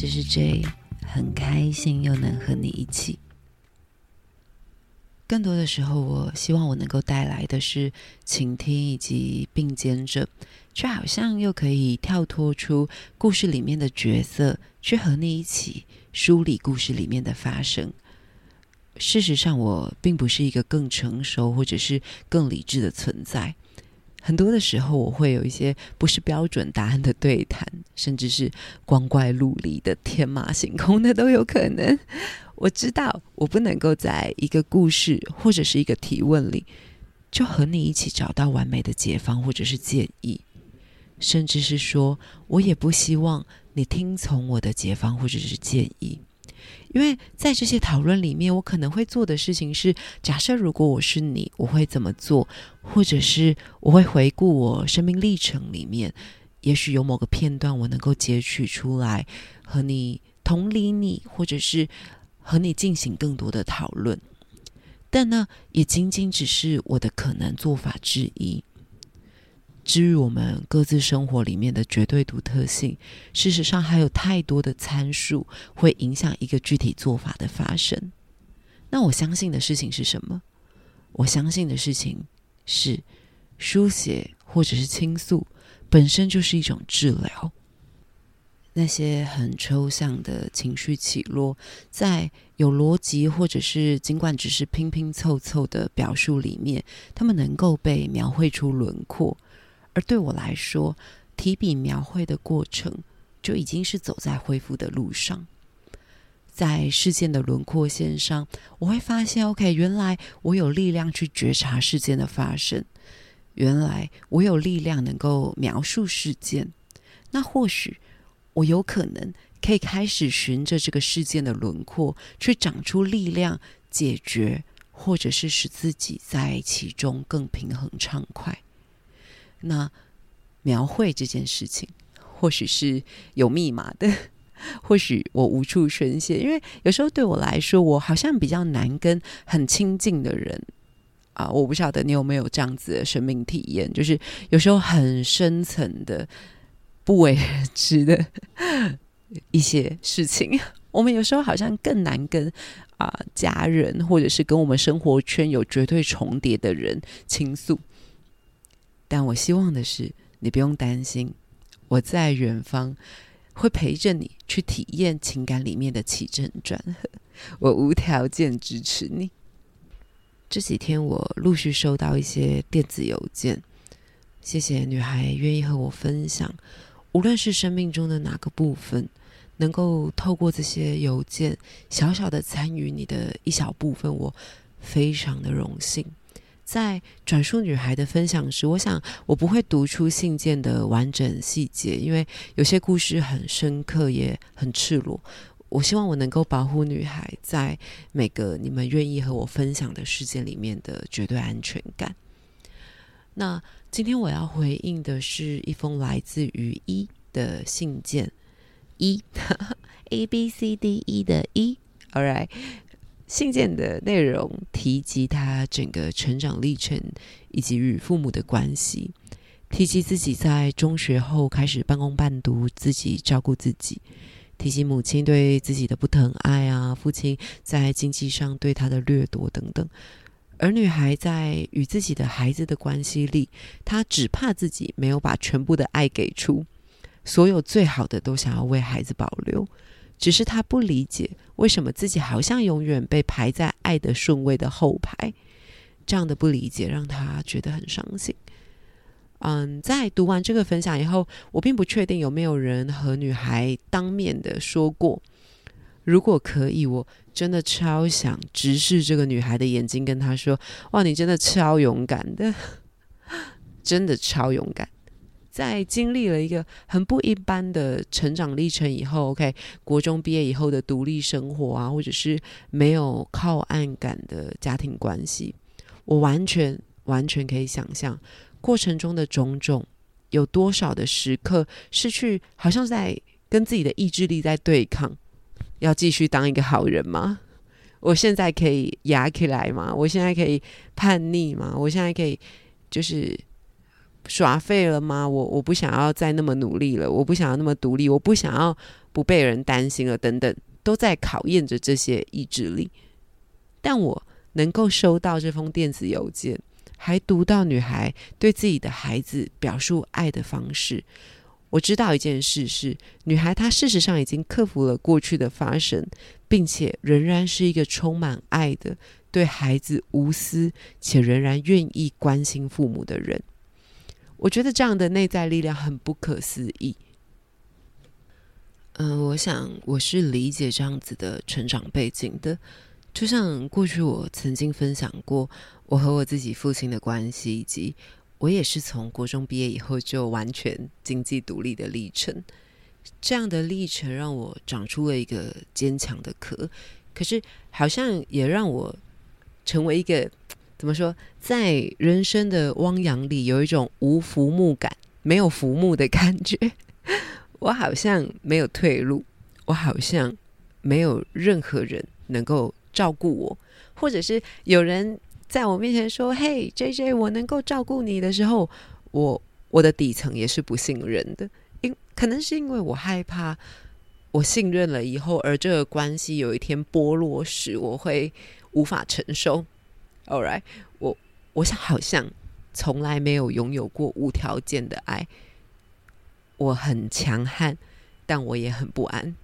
这是 J，很开心又能和你一起。更多的时候，我希望我能够带来的是倾听以及并肩着，却好像又可以跳脱出故事里面的角色，去和你一起梳理故事里面的发生。事实上，我并不是一个更成熟或者是更理智的存在。很多的时候，我会有一些不是标准答案的对谈，甚至是光怪陆离的、天马行空的都有可能。我知道，我不能够在一个故事或者是一个提问里，就和你一起找到完美的解方或者是建议，甚至是说，我也不希望你听从我的解方或者是建议。因为在这些讨论里面，我可能会做的事情是：假设如果我是你，我会怎么做？或者是我会回顾我生命历程里面，也许有某个片段我能够截取出来，和你同理你，或者是和你进行更多的讨论。但呢，也仅仅只是我的可能做法之一。至于我们各自生活里面的绝对独特性，事实上还有太多的参数会影响一个具体做法的发生。那我相信的事情是什么？我相信的事情是，书写或者是倾诉本身就是一种治疗。那些很抽象的情绪起落，在有逻辑或者是尽管只是拼拼凑凑的表述里面，他们能够被描绘出轮廓。而对我来说，提笔描绘的过程就已经是走在恢复的路上。在事件的轮廓线上，我会发现，OK，原来我有力量去觉察事件的发生，原来我有力量能够描述事件。那或许我有可能可以开始循着这个事件的轮廓，去长出力量，解决或者是使自己在其中更平衡畅快。那描绘这件事情，或许是有密码的，或许我无处宣泄，因为有时候对我来说，我好像比较难跟很亲近的人啊，我不晓得你有没有这样子的生命体验，就是有时候很深层的不为人知的 一些事情，我们有时候好像更难跟啊家人，或者是跟我们生活圈有绝对重叠的人倾诉。但我希望的是，你不用担心，我在远方会陪着你去体验情感里面的起承转合，我无条件支持你。这几天我陆续收到一些电子邮件，谢谢女孩愿意和我分享，无论是生命中的哪个部分，能够透过这些邮件小小的参与你的一小部分，我非常的荣幸。在转述女孩的分享时，我想我不会读出信件的完整细节，因为有些故事很深刻，也很赤裸。我希望我能够保护女孩在每个你们愿意和我分享的事件里面的绝对安全感。那今天我要回应的是一封来自于一的信件，一 A B C D E 的一，All right。信件的内容提及他整个成长历程，以及与父母的关系，提及自己在中学后开始半工半读，自己照顾自己，提及母亲对自己的不疼爱啊，父亲在经济上对他的掠夺等等。而女孩在与自己的孩子的关系里，她只怕自己没有把全部的爱给出，所有最好的都想要为孩子保留。只是她不理解为什么自己好像永远被排在爱的顺位的后排，这样的不理解让他觉得很伤心。嗯，在读完这个分享以后，我并不确定有没有人和女孩当面的说过。如果可以，我真的超想直视这个女孩的眼睛，跟她说：“哇，你真的超勇敢的，真的超勇敢。”在经历了一个很不一般的成长历程以后，OK，国中毕业以后的独立生活啊，或者是没有靠岸感的家庭关系，我完全完全可以想象过程中的种种，有多少的时刻是去好像在跟自己的意志力在对抗，要继续当一个好人吗？我现在可以压起来吗？我现在可以叛逆吗？我现在可以就是。耍废了吗？我我不想要再那么努力了，我不想要那么独立，我不想要不被人担心了，等等，都在考验着这些意志力。但我能够收到这封电子邮件，还读到女孩对自己的孩子表述爱的方式，我知道一件事是，女孩她事实上已经克服了过去的发生，并且仍然是一个充满爱的。对孩子无私且仍然愿意关心父母的人，我觉得这样的内在力量很不可思议。嗯，我想我是理解这样子的成长背景的。就像过去我曾经分享过我和我自己父亲的关系，以及我也是从国中毕业以后就完全经济独立的历程。这样的历程让我长出了一个坚强的壳，可是好像也让我。成为一个怎么说，在人生的汪洋里有一种无浮木感、没有浮木的感觉。我好像没有退路，我好像没有任何人能够照顾我，或者是有人在我面前说：“嘿，J J，我能够照顾你的时候，我我的底层也是不信任的，因可能是因为我害怕，我信任了以后，而这个关系有一天剥落时，我会。”无法承受，All right，我我想好像从来没有拥有过无条件的爱。我很强悍，但我也很不安。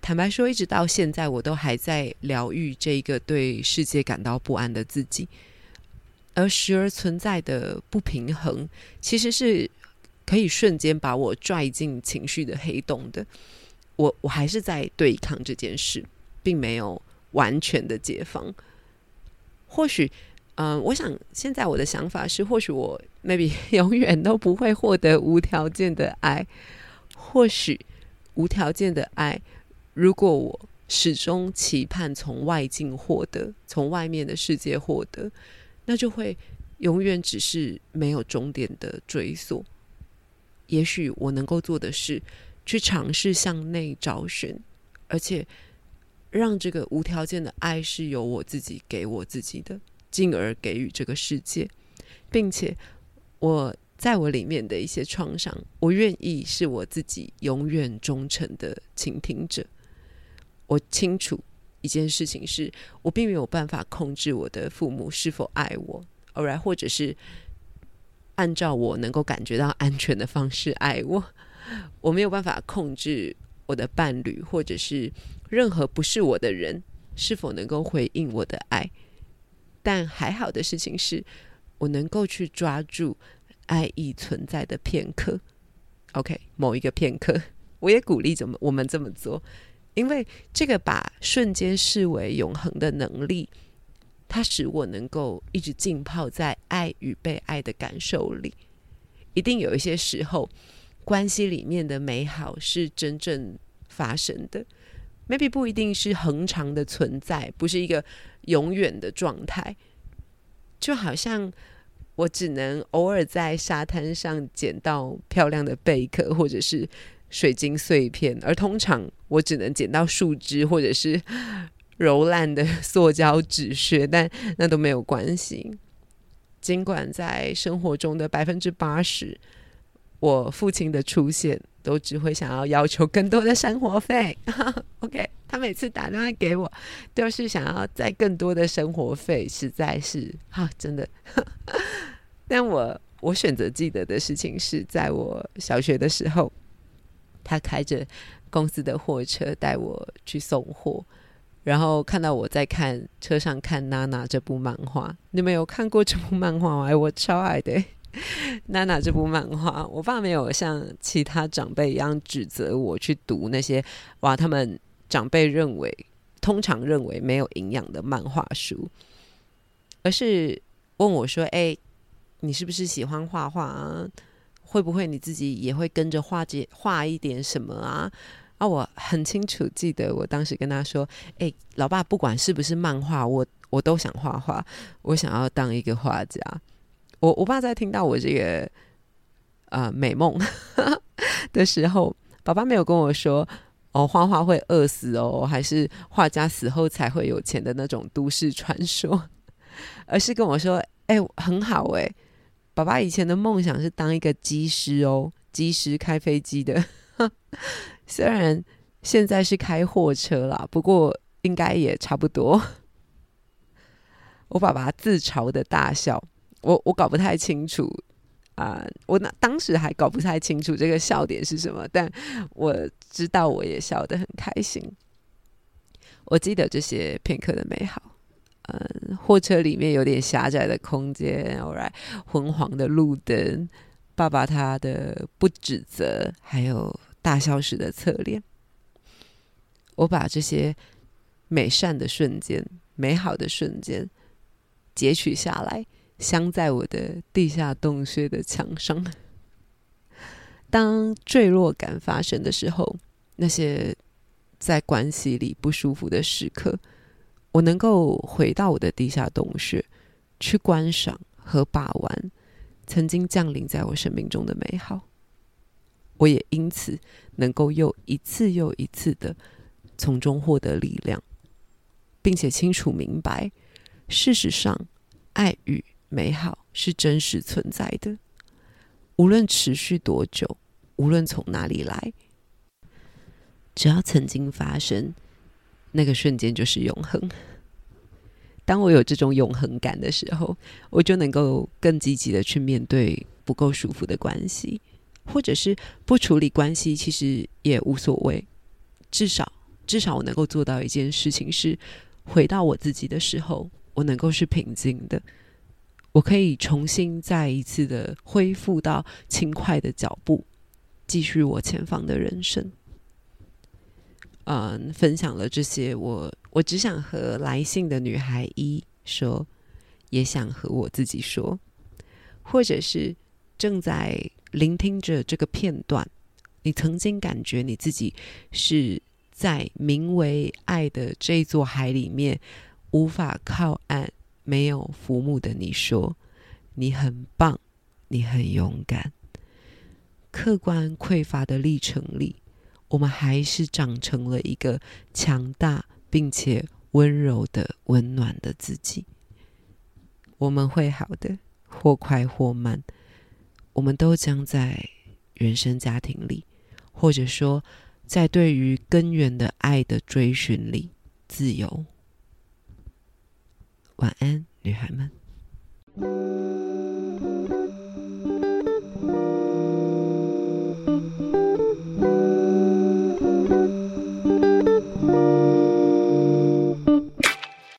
坦白说，一直到现在，我都还在疗愈这个对世界感到不安的自己。而时而存在的不平衡，其实是可以瞬间把我拽进情绪的黑洞的。我我还是在对抗这件事，并没有。完全的解放，或许，嗯，我想现在我的想法是，或许我 maybe 永远都不会获得无条件的爱。或许无条件的爱，如果我始终期盼从外境获得，从外面的世界获得，那就会永远只是没有终点的追索。也许我能够做的是，去尝试向内找寻，而且。让这个无条件的爱是由我自己给我自己的，进而给予这个世界，并且我在我里面的一些创伤，我愿意是我自己永远忠诚的倾听者。我清楚一件事情是，我并没有办法控制我的父母是否爱我，偶然或者是按照我能够感觉到安全的方式爱我，我没有办法控制我的伴侣，或者是。任何不是我的人是否能够回应我的爱？但还好的事情是，我能够去抓住爱意存在的片刻。OK，某一个片刻，我也鼓励怎么我们这么做，因为这个把瞬间视为永恒的能力，它使我能够一直浸泡在爱与被爱的感受里。一定有一些时候，关系里面的美好是真正发生的。Maybe 不一定是恒长的存在，不是一个永远的状态。就好像我只能偶尔在沙滩上捡到漂亮的贝壳或者是水晶碎片，而通常我只能捡到树枝或者是柔烂的塑胶纸屑，但那都没有关系。尽管在生活中的百分之八十，我父亲的出现。都只会想要要求更多的生活费，OK？他每次打电话给我，都是想要再更多的生活费，实在是哈，真的。但我我选择记得的事情是在我小学的时候，他开着公司的货车带我去送货，然后看到我在看车上看《娜娜》这部漫画，你们有看过这部漫画吗？我超爱的。娜娜这部漫画，我爸没有像其他长辈一样指责我去读那些哇，他们长辈认为通常认为没有营养的漫画书，而是问我说：“哎，你是不是喜欢画画啊？会不会你自己也会跟着画几画一点什么啊？”啊，我很清楚记得我当时跟他说：“哎，老爸，不管是不是漫画，我我都想画画，我想要当一个画家。”我我爸在听到我这个呃美梦的时候，爸爸没有跟我说哦，画画会饿死哦，还是画家死后才会有钱的那种都市传说，而是跟我说，哎，很好哎，爸爸以前的梦想是当一个机师哦，机师开飞机的。虽然现在是开货车啦，不过应该也差不多。我爸爸自嘲的大笑，我我搞不太清楚啊，我那当时还搞不太清楚这个笑点是什么，但我知道我也笑得很开心。我记得这些片刻的美好，嗯，货车里面有点狭窄的空间，right，昏黄的路灯，爸爸他的不指责，还有大笑时的侧脸，我把这些美善的瞬间、美好的瞬间截取下来，镶在我的地下洞穴的墙上。当坠落感发生的时候，那些。在关系里不舒服的时刻，我能够回到我的地下洞穴，去观赏和把玩曾经降临在我生命中的美好。我也因此能够又一次又一次的从中获得力量，并且清楚明白，事实上，爱与美好是真实存在的，无论持续多久，无论从哪里来。只要曾经发生，那个瞬间就是永恒。当我有这种永恒感的时候，我就能够更积极的去面对不够舒服的关系，或者是不处理关系，其实也无所谓。至少，至少我能够做到一件事情是，回到我自己的时候，我能够是平静的，我可以重新再一次的恢复到轻快的脚步，继续我前方的人生。嗯，分享了这些，我我只想和来信的女孩一说，也想和我自己说，或者是正在聆听着这个片段，你曾经感觉你自己是在名为爱的这座海里面无法靠岸、没有浮木的，你说你很棒，你很勇敢，客观匮乏的历程里。我们还是长成了一个强大并且温柔的、温暖的自己。我们会好的，或快或慢，我们都将在原生家庭里，或者说在对于根源的爱的追寻里自由。晚安，女孩们。